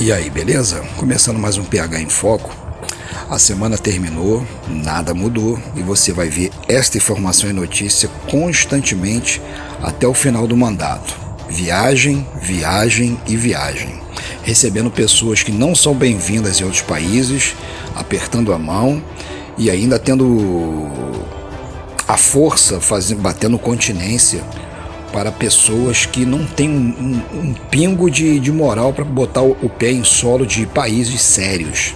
E aí, beleza? Começando mais um PH em Foco. A semana terminou, nada mudou e você vai ver esta informação e notícia constantemente até o final do mandato. Viagem, viagem e viagem. Recebendo pessoas que não são bem-vindas em outros países, apertando a mão e ainda tendo a força fazendo, batendo continência para pessoas que não têm um, um, um pingo de, de moral para botar o, o pé em solo de países sérios.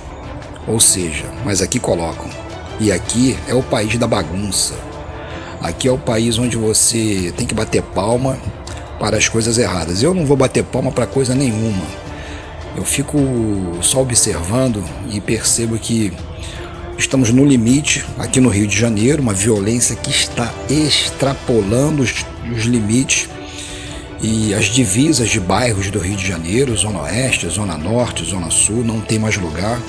Ou seja, mas aqui colocam. E aqui é o país da bagunça. Aqui é o país onde você tem que bater palma para as coisas erradas. Eu não vou bater palma para coisa nenhuma. Eu fico só observando e percebo que estamos no limite aqui no Rio de Janeiro, uma violência que está extrapolando os os limites e as divisas de bairros do Rio de Janeiro, Zona Oeste, Zona Norte, Zona Sul, não tem mais lugar.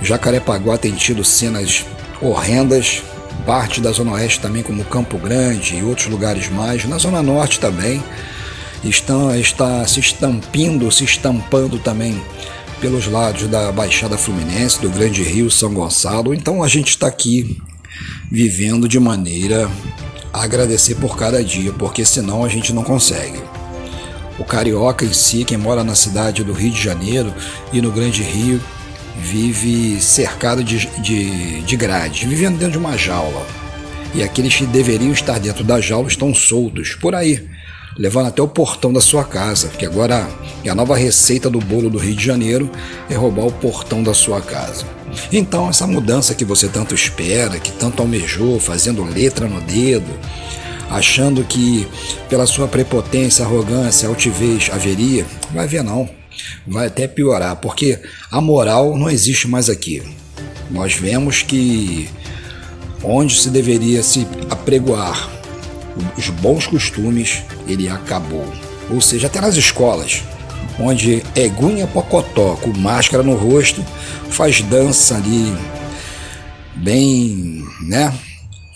Jacarepaguá tem tido cenas horrendas, parte da Zona Oeste também, como Campo Grande e outros lugares mais, na Zona Norte também, estão, está se estampindo, se estampando também pelos lados da Baixada Fluminense, do Grande Rio, São Gonçalo. Então a gente está aqui vivendo de maneira agradecer por cada dia, porque senão a gente não consegue. O carioca em si, quem mora na cidade do Rio de Janeiro e no Grande Rio, vive cercado de, de, de grades, vivendo dentro de uma jaula. E aqueles que deveriam estar dentro da jaula estão soltos por aí, levando até o portão da sua casa, que agora é a nova receita do bolo do Rio de Janeiro é roubar o portão da sua casa. Então, essa mudança que você tanto espera, que tanto almejou, fazendo letra no dedo, achando que pela sua prepotência, arrogância, altivez haveria, vai ver não. Vai até piorar, porque a moral não existe mais aqui. Nós vemos que onde se deveria se apregoar os bons costumes, ele acabou. Ou seja, até nas escolas onde Egunha Pocotó, com máscara no rosto, faz dança ali bem, né,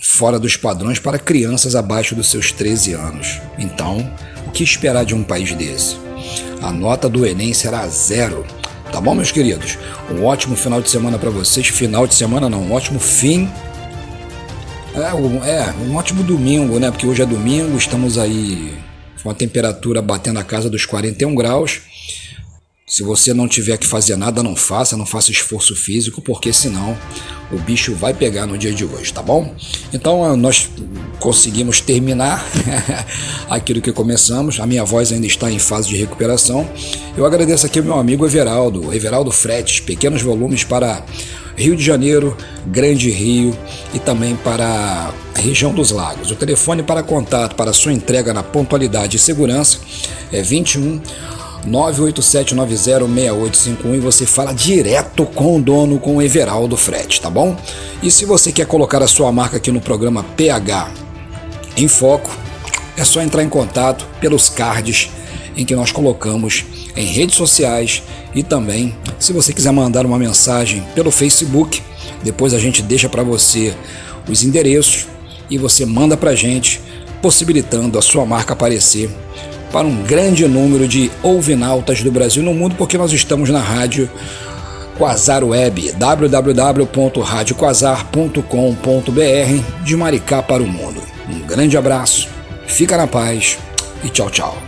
fora dos padrões para crianças abaixo dos seus 13 anos. Então, o que esperar de um país desse? A nota do Enem será zero. Tá bom, meus queridos? Um ótimo final de semana para vocês. Final de semana não, um ótimo fim. É, um, é, um ótimo domingo, né? Porque hoje é domingo, estamos aí com a temperatura batendo a casa dos 41 graus. Se você não tiver que fazer nada, não faça, não faça esforço físico, porque senão o bicho vai pegar no dia de hoje, tá bom? Então ah, nós conseguimos terminar aquilo que começamos. A minha voz ainda está em fase de recuperação. Eu agradeço aqui ao meu amigo Everaldo, Everaldo Fretes, pequenos volumes para Rio de Janeiro, Grande Rio e também para a região dos lagos. O telefone para contato para sua entrega na pontualidade e segurança é 21 987906851 e você fala direto com o dono, com o Everaldo Frete, tá bom? E se você quer colocar a sua marca aqui no programa PH em Foco, é só entrar em contato pelos cards em que nós colocamos em redes sociais e também, se você quiser mandar uma mensagem pelo Facebook, depois a gente deixa para você os endereços e você manda para gente, possibilitando a sua marca aparecer para um grande número de ouvinautas do Brasil e no mundo, porque nós estamos na rádio Quasar Web, www.radioquasar.com.br, de Maricá para o mundo. Um grande abraço, fica na paz e tchau, tchau.